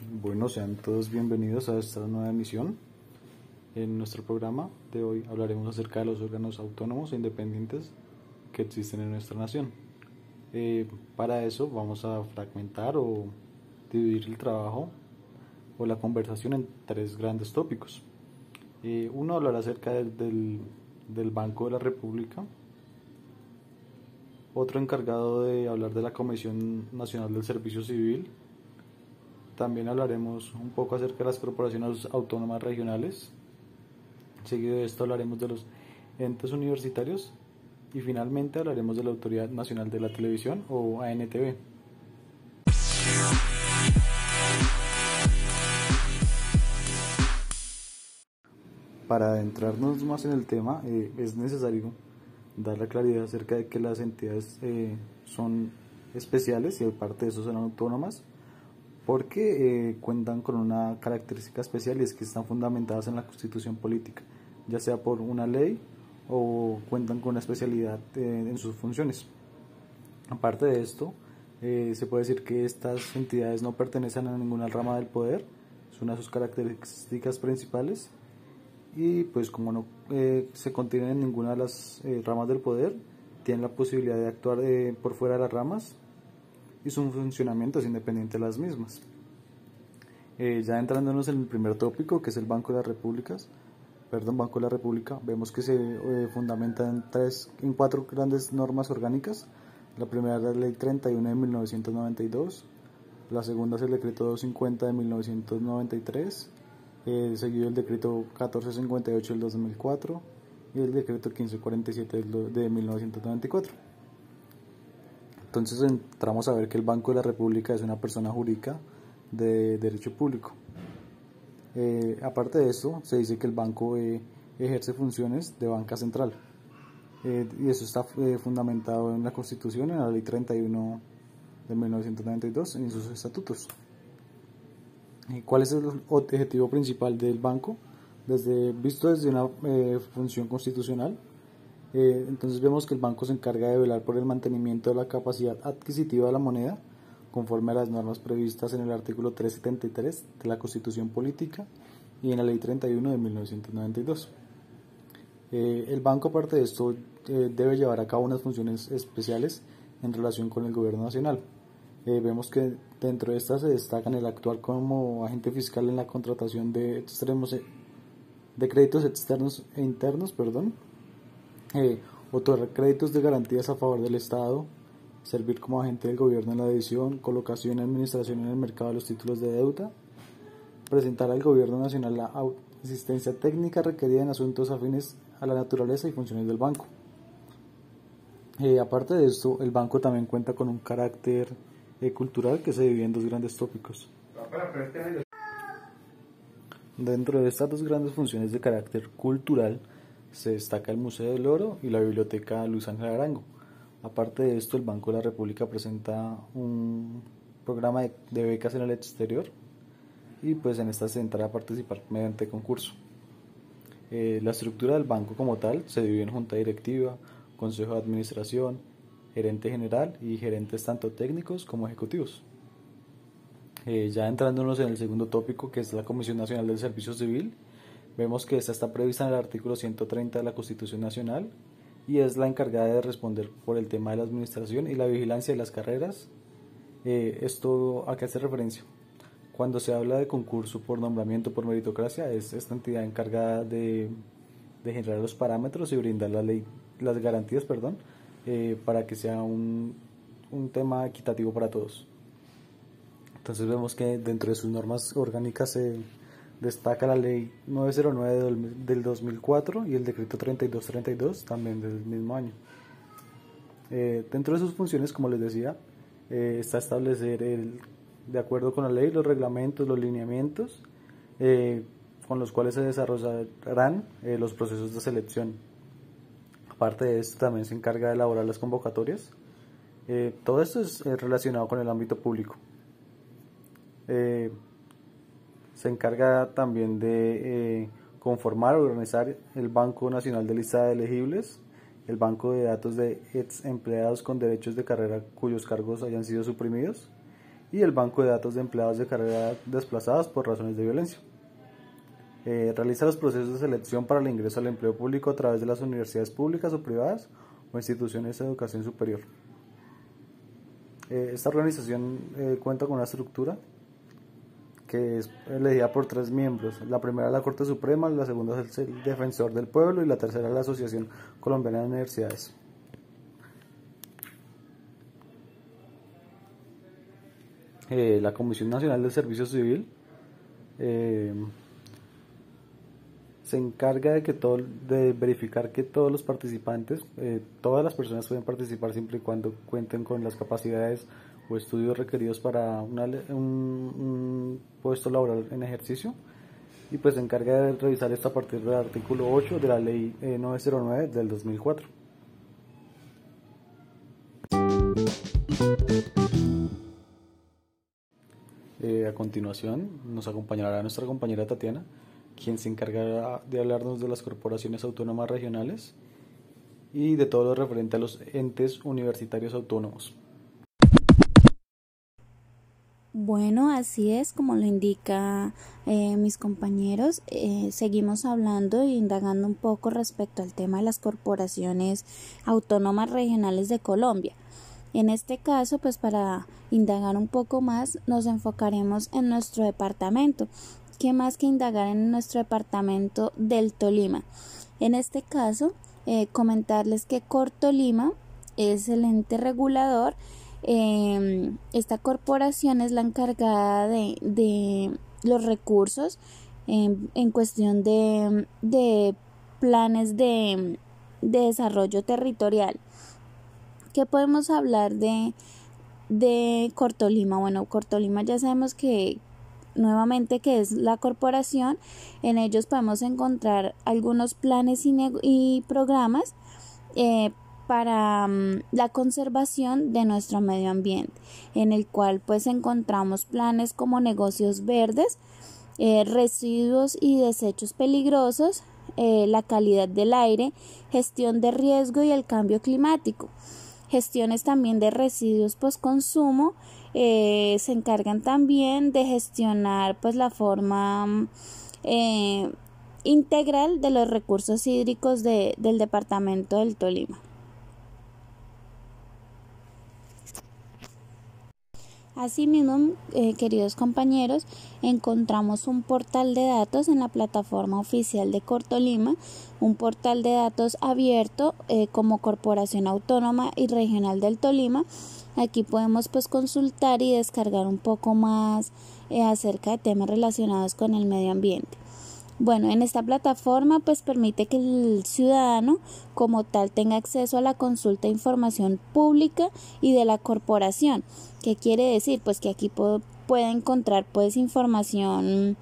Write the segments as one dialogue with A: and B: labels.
A: Bueno, sean todos bienvenidos a esta nueva emisión. En nuestro programa de hoy hablaremos acerca de los órganos autónomos e independientes que existen en nuestra nación. Eh, para eso vamos a fragmentar o dividir el trabajo o la conversación en tres grandes tópicos. Eh, uno hablará acerca del, del Banco de la República, otro encargado de hablar de la Comisión Nacional del Servicio Civil, también hablaremos un poco acerca de las corporaciones autónomas regionales. Seguido de esto hablaremos de los entes universitarios y finalmente hablaremos de la Autoridad Nacional de la Televisión o ANTV. Para adentrarnos más en el tema eh, es necesario dar la claridad acerca de que las entidades eh, son especiales y aparte de eso son autónomas porque eh, cuentan con una característica especial y es que están fundamentadas en la constitución política, ya sea por una ley o cuentan con una especialidad eh, en sus funciones. Aparte de esto, eh, se puede decir que estas entidades no pertenecen a ninguna rama del poder, es una de sus características principales y pues como no se contienen en ninguna de las ramas del poder, tienen la posibilidad de actuar por fuera de las ramas y su funcionamiento es independiente de las mismas. Eh, ya entrándonos en el primer tópico, que es el Banco de las Repúblicas, perdón, Banco de la República, vemos que se eh, fundamenta en, tres, en cuatro grandes normas orgánicas. La primera es la Ley 31 de 1992, la segunda es el Decreto 250 de 1993, eh, seguido el Decreto 1458 del 2004 y el Decreto 1547 de 1994. Entonces entramos a ver que el Banco de la República es una persona jurídica de derecho público. Eh, aparte de esto, se dice que el banco eh, ejerce funciones de banca central. Eh, y eso está fundamentado en la Constitución, en la Ley 31 de 1992, en sus estatutos. ¿Cuál es el objetivo principal del banco? Desde, visto desde una función constitucional, eh, entonces vemos que el banco se encarga de velar por el mantenimiento de la capacidad adquisitiva de la moneda conforme a las normas previstas en el artículo 373 de la Constitución Política y en la Ley 31 de 1992. Eh, el banco, aparte de esto, eh, debe llevar a cabo unas funciones especiales en relación con el gobierno nacional. vemos que dentro de estas se destacan el actuar como agente fiscal en la contratación de extremos de créditos externos e internos, perdón, eh, otorgar créditos de garantías a favor del Estado, servir como agente del gobierno en la edición, colocación y administración en el mercado de los títulos de deuda, presentar al gobierno nacional la asistencia técnica requerida en asuntos afines a la naturaleza y funciones del banco. Eh, aparte de esto, el banco también cuenta con un carácter eh, cultural que se divide en dos grandes tópicos. Dentro de estas dos grandes funciones de carácter cultural, se destaca el Museo del Oro y la Biblioteca Luis Ángel Arango. Aparte de esto, el Banco de la República presenta un programa de, becas en el exterior y pues en esta se entra a participar mediante concurso. Eh, la estructura del banco como tal se divide en junta directiva, consejo de administración, gerente general y gerentes tanto técnicos como ejecutivos. Eh, ya entrándonos en el segundo tópico que es la Comisión Nacional del Servicio Civil, Vemos que esta está prevista en el artículo 130 de la Constitución Nacional y es la encargada de responder por el tema de la administración y la vigilancia de las carreras. Eh, ¿Esto a qué hace referencia? Cuando se habla de concurso por nombramiento por meritocracia, es esta entidad encargada de, generar los parámetros y brindar la ley, las garantías perdón, eh, para que sea un, un tema equitativo para todos. Entonces vemos que dentro de sus normas orgánicas se Destaca la ley 909 del 2004 y el decreto 3232 también del mismo año. Eh, dentro de sus funciones, como les decía, eh, está establecer, el, de acuerdo con la ley, los reglamentos, los lineamientos eh, con los cuales se desarrollarán los procesos de selección. Aparte de esto, también se encarga de elaborar las convocatorias. todo esto es relacionado con el ámbito público se encarga también de eh, conformar o organizar el Banco Nacional de Lista de Elegibles, el Banco de Datos de ex empleados con derechos de carrera cuyos cargos hayan sido suprimidos y el banco de datos de empleados de carrera desplazados por razones de violencia. Eh, realiza los procesos de selección para el ingreso al empleo público a través de las universidades públicas o privadas o instituciones de educación superior. Eh, esta organización eh, cuenta con una estructura que es elegida por tres miembros. La primera es la Corte Suprema, la segunda es el Defensor del Pueblo y la tercera es la Asociación Colombiana de Universidades. Eh, la Comisión Nacional del Servicio Civil se encarga de que todo, de verificar que todos los participantes, eh, todas las personas pueden participar siempre y cuando cuenten con las capacidades o estudios requeridos para un, puesto laboral en ejercicio y pues se encarga de revisar esto a partir del artículo 8 de la ley 909 eh, del 2004. Eh, a continuación nos acompañará nuestra compañera Tatiana quien se encargará de hablarnos de las corporaciones autónomas regionales y de todo lo referente a los entes universitarios autónomos.
B: Bueno, así es, como lo indica eh, mis compañeros, eh, seguimos hablando e indagando un poco respecto al tema de las corporaciones autónomas regionales de Colombia. En este caso, pues para indagar un poco más, nos enfocaremos en nuestro departamento, ¿qué más que indagar en nuestro departamento del Tolima? En este caso, eh, comentarles que Cortolima es el ente regulador. Em, esta corporación es la encargada de, los recursos en cuestión de, planes de, de, desarrollo territorial. ¿Qué podemos hablar de, de Cortolima? Bueno, Cortolima ya sabemos que, nuevamente que es la corporación. En ellos podemos encontrar algunos planes y, programas eh, para mm, la conservación de nuestro medio ambiente, en el cual pues encontramos planes como negocios verdes, eh, residuos y desechos peligrosos, eh, la calidad del aire, gestión de riesgo y el cambio climático, gestiones también de residuos post consumo, eh, se encargan también de gestionar pues la forma eh, integral de los recursos hídricos del departamento del Tolima. Asimismo, eh, queridos compañeros, encontramos un portal de datos en la plataforma oficial de Cortolima, un portal de datos abierto como Corporación Autónoma y Regional del Tolima, Aquí podemos pues consultar y descargar un poco más eh, acerca de temas relacionados con el medio ambiente. Bueno, en esta plataforma pues permite que el ciudadano como tal tenga acceso a la consulta de información pública y de la corporación. ¿Qué quiere decir? Pues que aquí puede encontrar pues información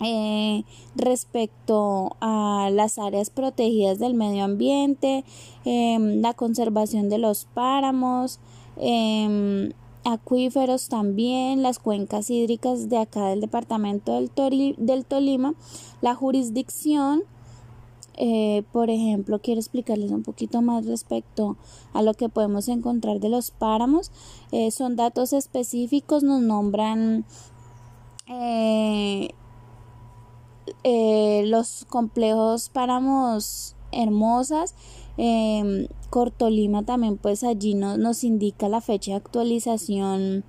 B: eh, respecto a las áreas protegidas del medio ambiente, em, la conservación de los páramos, Em, acuíferos también, las cuencas hídricas de acá del departamento del, del Tolima, la jurisdicción, eh, por ejemplo, quiero explicarles un poquito más respecto a lo que podemos encontrar de los páramos. Eh, son datos específicos, nos nombran eh, los complejos páramos hermosas, eh, Cortolima también pues allí nos indica la fecha de actualización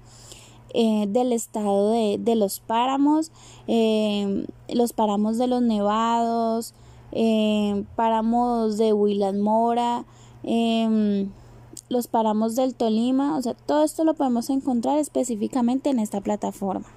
B: eh, del estado de, los páramos, em, los páramos de los nevados, em, páramos de Huilas Mora, em, los páramos del Tolima, o sea, todo esto lo podemos encontrar específicamente en esta plataforma.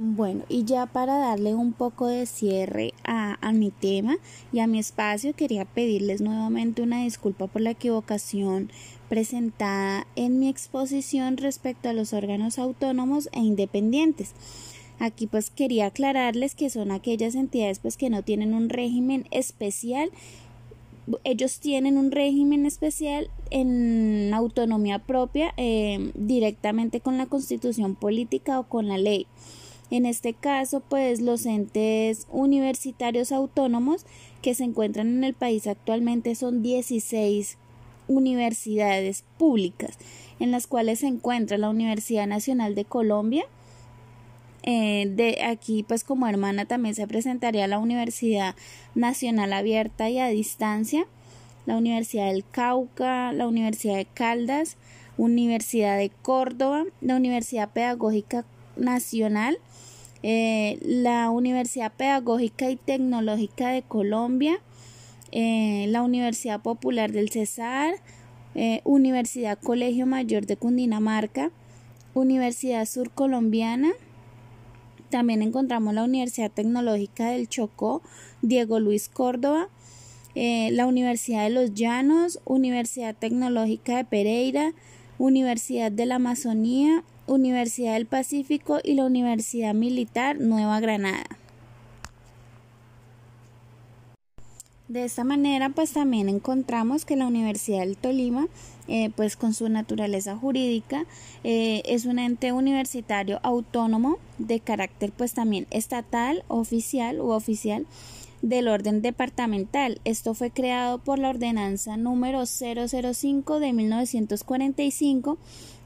B: Bueno, y ya para darle un poco de cierre a, mi tema y a mi espacio, quería pedirles nuevamente una disculpa por la equivocación presentada en mi exposición respecto a los órganos autónomos e independientes. Aquí pues quería aclararles que son aquellas entidades pues que no tienen un régimen especial ellos tienen un régimen especial en autonomía propia eh, directamente con la constitución política o con la ley. En este caso, pues los entes universitarios autónomos que se encuentran en el país actualmente son 16 universidades públicas, en las cuales se encuentra la Universidad Nacional de Colombia. Eh, de aquí, pues como hermana también se presentaría la Universidad Nacional Abierta y a Distancia, la Universidad del Cauca, la Universidad de Caldas, Universidad de Córdoba, la Universidad Pedagógica Nacional, eh, la Universidad Pedagógica y Tecnológica de Colombia, eh, la Universidad Popular del Cesar, eh, Universidad Colegio Mayor de Cundinamarca, Universidad Sur Colombiana, también encontramos la Universidad Tecnológica del Chocó, Diego Luis Córdoba, la Universidad de los Llanos, Universidad Tecnológica de Pereira, Universidad de la Amazonía, Universidad del Pacífico y la Universidad Militar Nueva Granada. De esta manera, pues también encontramos que la Universidad del Tolima, eh, pues con su naturaleza jurídica, eh, es un ente universitario autónomo de carácter pues también estatal, oficial u oficial del orden departamental. Esto fue creado por la ordenanza número 005 de 1945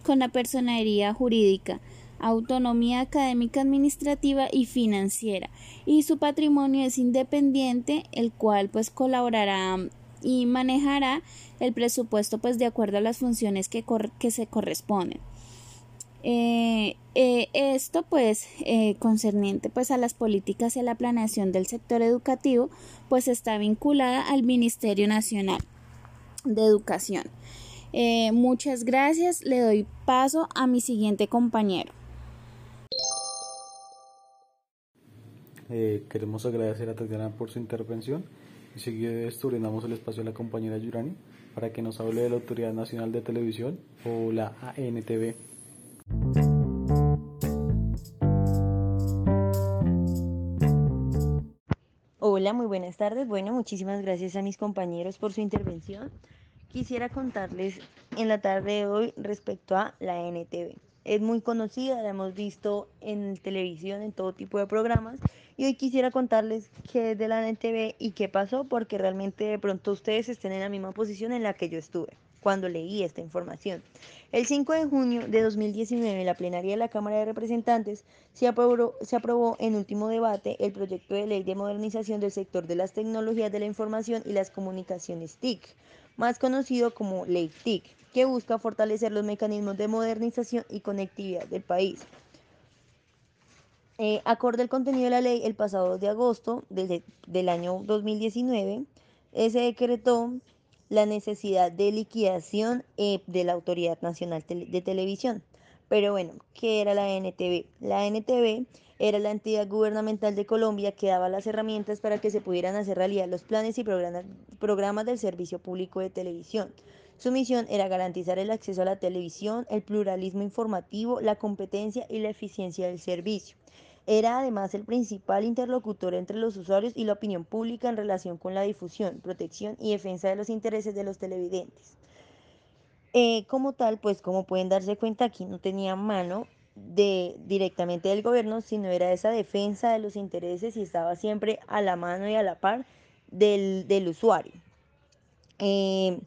B: con la personería jurídica, autonomía académica, administrativa y financiera. Y su patrimonio es independiente, el cual pues colaborará y manejará el presupuesto pues de acuerdo a las funciones que, que se corresponden. Eh, eh, esto pues eh, concerniente pues a las políticas y a la planeación del sector educativo pues está vinculada al Ministerio Nacional de Educación. Eh, muchas gracias. Le doy paso a mi siguiente compañero.
A: Eh, queremos agradecer a Tatiana por su intervención y seguido de el espacio a la compañera Yurani para que nos hable de la Autoridad Nacional de Televisión o la ANTV.
C: Hola, muy buenas tardes. Bueno, muchísimas gracias a mis compañeros por su intervención quisiera contarles en la tarde de hoy respecto a la NTV. Es muy conocida, la hemos visto en televisión, en todo tipo de programas. Y hoy quisiera contarles qué es de la NTV y qué pasó, porque realmente de pronto ustedes estén en la misma posición en la que yo estuve cuando leí esta información. El 5 de junio de 2019, en la plenaria de la Cámara de Representantes, se aprobó, se aprobó en último debate el proyecto de ley de modernización del sector de las tecnologías de la información y las comunicaciones TIC más conocido como Ley TIC, que busca fortalecer los mecanismos de modernización y conectividad del país. Eh, acorde al contenido de la ley, el pasado 2 de agosto del, año 2019, eh, se decretó la necesidad de liquidación eh, de la Autoridad Nacional de Televisión. Pero bueno, ¿qué era la NTV? La NTV era la entidad gubernamental de Colombia que daba las herramientas para que se pudieran hacer realidad los planes y programas, del servicio público de televisión. Su misión era garantizar el acceso a la televisión, el pluralismo informativo, la competencia y la eficiencia del servicio. Era además el principal interlocutor entre los usuarios y la opinión pública en relación con la difusión, protección y defensa de los intereses de los televidentes. Eh, como tal, pues como pueden darse cuenta, aquí no tenía mano de directamente del gobierno, sino era esa defensa de los intereses y estaba siempre a la mano y a la par del, usuario. Eh,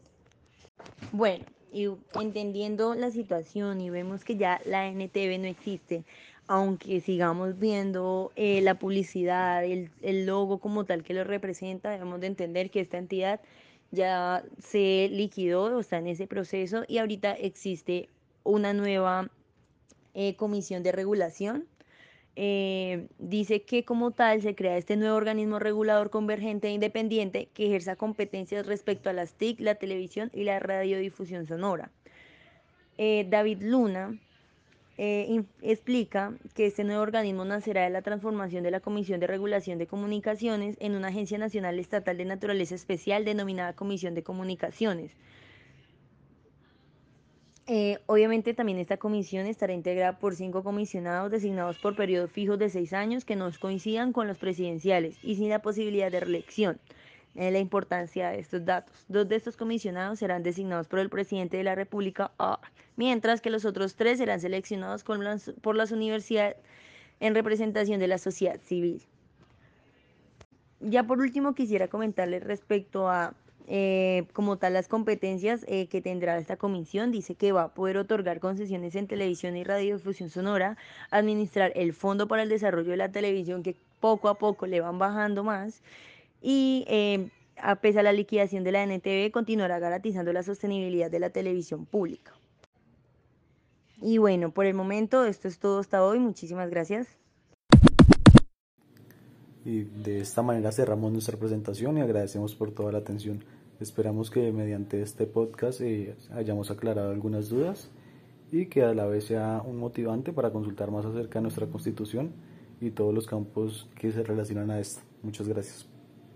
C: bueno, y entendiendo la situación y vemos que ya la NTV no existe, aunque sigamos viendo eh, la publicidad, el, el, logo como tal que lo representa, debemos de entender que esta entidad ya se liquidó o está en ese proceso y ahorita existe una nueva eh, comisión de regulación. Eh, dice que como tal se crea este nuevo organismo regulador convergente e independiente que ejerza competencias respecto a las TIC, la televisión y la radiodifusión sonora. David Luna explica que este nuevo organismo nacerá de la transformación de la Comisión de Regulación de Comunicaciones en una agencia nacional estatal de naturaleza especial denominada Comisión de Comunicaciones eh, obviamente también esta comisión estará integrada por cinco comisionados designados por periodos fijos de seis años que no coincidan con los presidenciales y sin la posibilidad de reelección. Eh, la importancia de estos datos. Dos de estos comisionados serán designados por el presidente de la República, ah, mientras que los otros tres serán seleccionados por las universidades en representación de la sociedad civil. Ya por último quisiera comentarles respecto a eh, como tal las competencias eh, que tendrá esta comisión. Dice que va a poder otorgar concesiones en televisión y radiodifusión sonora, administrar el Fondo para el Desarrollo de la Televisión, que poco a poco le van bajando más, y eh, a pesar de la liquidación de la NTV, continuará garantizando la sostenibilidad de la televisión pública. Y bueno, por el momento esto es todo hasta hoy. Muchísimas gracias.
A: Y de esta manera cerramos nuestra presentación y agradecemos por toda la atención. Esperamos que mediante este podcast eh, hayamos aclarado algunas dudas y que a la vez sea un motivante para consultar más acerca de nuestra constitución y todos los campos que se relacionan a esta. Muchas gracias.